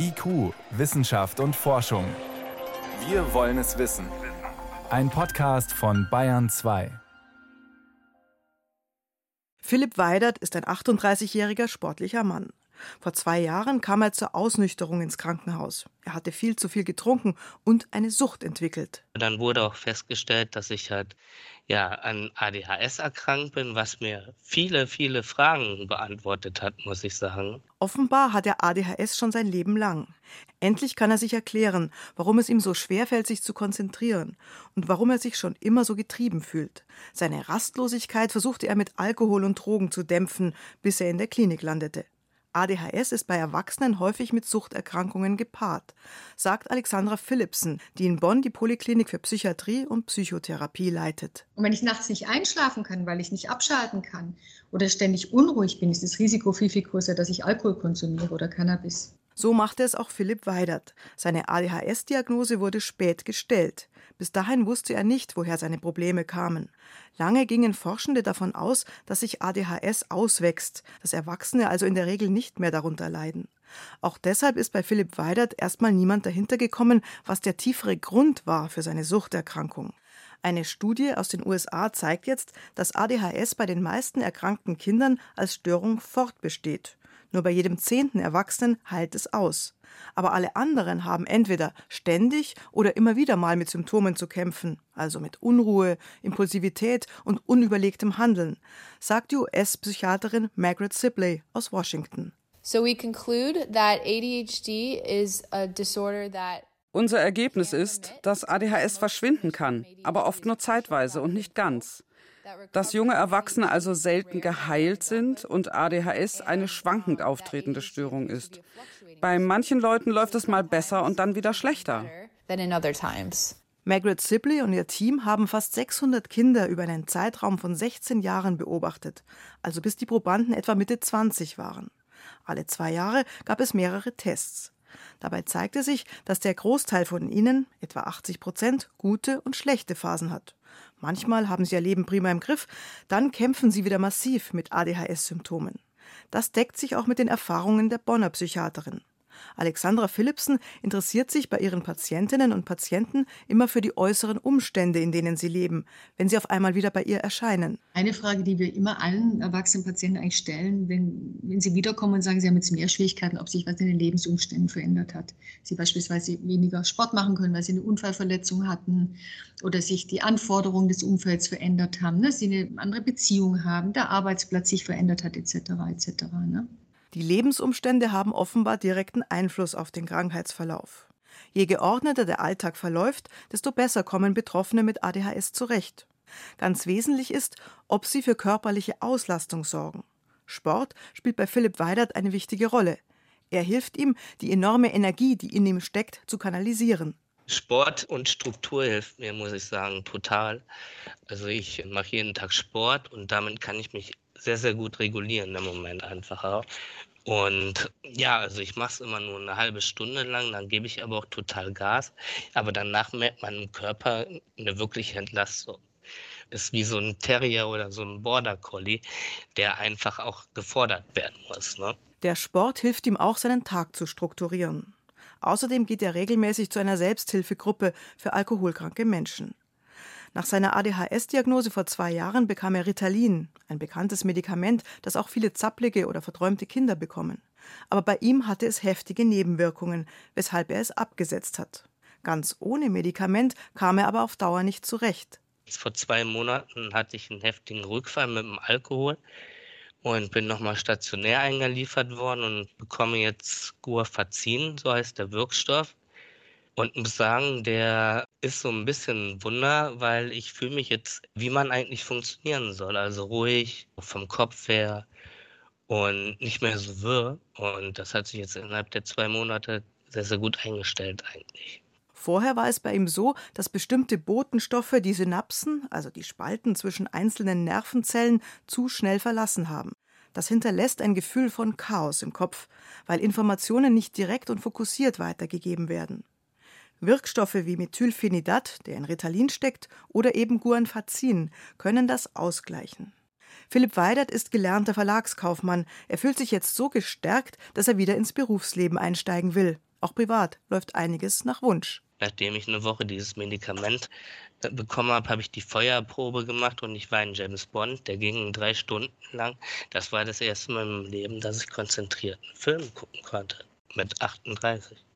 IQ, Wissenschaft und Forschung. Wir wollen es wissen. Ein Podcast von Bayern 2. Philipp Weidert ist ein 38-jähriger sportlicher Mann. Vor zwei Jahren kam er zur Ausnüchterung ins Krankenhaus. Er hatte viel zu viel getrunken und eine Sucht entwickelt. Dann wurde auch festgestellt, dass ich halt ja an ADHS erkrankt bin, was mir viele, viele Fragen beantwortet hat, muss ich sagen. Offenbar hat er ADHS schon sein Leben lang. Endlich kann er sich erklären, warum es ihm so schwer fällt, sich zu konzentrieren und warum er sich schon immer so getrieben fühlt. Seine Rastlosigkeit versuchte er mit Alkohol und Drogen zu dämpfen, bis er in der Klinik landete. ADHS ist bei Erwachsenen häufig mit Suchterkrankungen gepaart, sagt Alexandra Philipsen, die in Bonn die Poliklinik für Psychiatrie und Psychotherapie leitet. Und wenn ich nachts nicht einschlafen kann, weil ich nicht abschalten kann oder ständig unruhig bin, ist das Risiko viel, viel größer, dass ich Alkohol konsumiere oder Cannabis. So machte es auch Philipp Weidert. Seine ADHS-Diagnose wurde spät gestellt. Bis dahin wusste er nicht, woher seine Probleme kamen. Lange gingen Forschende davon aus, dass sich ADHS auswächst, dass Erwachsene also in der Regel nicht mehr darunter leiden. Auch deshalb ist bei Philipp Weidert erstmal niemand dahinter gekommen, was der tiefere Grund war für seine Suchterkrankung. Eine Studie aus den USA zeigt jetzt, dass ADHS bei den meisten erkrankten Kindern als Störung fortbesteht. Nur bei jedem zehnten Erwachsenen heilt es aus. Aber alle anderen haben entweder ständig oder immer wieder mal mit Symptomen zu kämpfen, also mit Unruhe, Impulsivität und unüberlegtem Handeln, sagt die US-Psychiaterin Margaret Sibley aus Washington. So we conclude that ADHD is a disorder that unser Ergebnis ist, dass ADHS verschwinden kann, aber oft nur zeitweise und nicht ganz dass junge Erwachsene also selten geheilt sind und ADHS eine schwankend auftretende Störung ist. Bei manchen Leuten läuft es mal besser und dann wieder schlechter. Margaret Sibley und ihr Team haben fast 600 Kinder über einen Zeitraum von 16 Jahren beobachtet, also bis die Probanden etwa Mitte 20 waren. Alle zwei Jahre gab es mehrere Tests. Dabei zeigte sich, dass der Großteil von ihnen, etwa 80 Prozent, gute und schlechte Phasen hat. Manchmal haben sie ihr Leben prima im Griff, dann kämpfen sie wieder massiv mit ADHS-Symptomen. Das deckt sich auch mit den Erfahrungen der Bonner Psychiaterin. Alexandra Philipsen interessiert sich bei ihren Patientinnen und Patienten immer für die äußeren Umstände, in denen sie leben, wenn sie auf einmal wieder bei ihr erscheinen. Eine Frage, die wir immer allen erwachsenen Patienten eigentlich stellen, wenn, wenn sie wiederkommen und sagen, sie haben jetzt mehr Schwierigkeiten, ob sich was in den Lebensumständen verändert hat. Sie beispielsweise weniger Sport machen können, weil sie eine Unfallverletzung hatten oder sich die Anforderungen des Umfelds verändert haben, ne? sie eine andere Beziehung haben, der Arbeitsplatz sich verändert hat, etc. etc. Die Lebensumstände haben offenbar direkten Einfluss auf den Krankheitsverlauf. Je geordneter der Alltag verläuft, desto besser kommen Betroffene mit ADHS zurecht. Ganz wesentlich ist, ob sie für körperliche Auslastung sorgen. Sport spielt bei Philipp Weidert eine wichtige Rolle. Er hilft ihm, die enorme Energie, die in ihm steckt, zu kanalisieren. Sport und Struktur hilft mir, muss ich sagen, total. Also ich mache jeden Tag Sport und damit kann ich mich sehr, sehr gut regulieren im Moment einfach auch. Und ja, also ich mache es immer nur eine halbe Stunde lang, dann gebe ich aber auch total Gas. Aber danach merkt man im Körper eine wirkliche Entlastung. Ist wie so ein Terrier oder so ein Border Collie, der einfach auch gefordert werden muss. Ne? Der Sport hilft ihm auch, seinen Tag zu strukturieren. Außerdem geht er regelmäßig zu einer Selbsthilfegruppe für alkoholkranke Menschen. Nach seiner ADHS-Diagnose vor zwei Jahren bekam er Ritalin, ein bekanntes Medikament, das auch viele zapplige oder verträumte Kinder bekommen. Aber bei ihm hatte es heftige Nebenwirkungen, weshalb er es abgesetzt hat. Ganz ohne Medikament kam er aber auf Dauer nicht zurecht. Vor zwei Monaten hatte ich einen heftigen Rückfall mit dem Alkohol und bin nochmal stationär eingeliefert worden und bekomme jetzt Guafazin, so heißt der Wirkstoff. Und muss sagen, der ist so ein bisschen ein Wunder, weil ich fühle mich jetzt, wie man eigentlich funktionieren soll. Also ruhig, vom Kopf her und nicht mehr so wirr. Und das hat sich jetzt innerhalb der zwei Monate sehr, sehr gut eingestellt eigentlich. Vorher war es bei ihm so, dass bestimmte Botenstoffe die Synapsen, also die Spalten zwischen einzelnen Nervenzellen, zu schnell verlassen haben. Das hinterlässt ein Gefühl von Chaos im Kopf, weil Informationen nicht direkt und fokussiert weitergegeben werden. Wirkstoffe wie Methylphenidat, der in Ritalin steckt, oder eben Guanfacin können das ausgleichen. Philipp Weidert ist gelernter Verlagskaufmann. Er fühlt sich jetzt so gestärkt, dass er wieder ins Berufsleben einsteigen will. Auch privat läuft einiges nach Wunsch. Nachdem ich eine Woche dieses Medikament äh, bekommen habe, habe ich die Feuerprobe gemacht und ich war in James Bond. Der ging drei Stunden lang. Das war das erste Mal im Leben, dass ich konzentriert einen Film gucken konnte. Mit 38.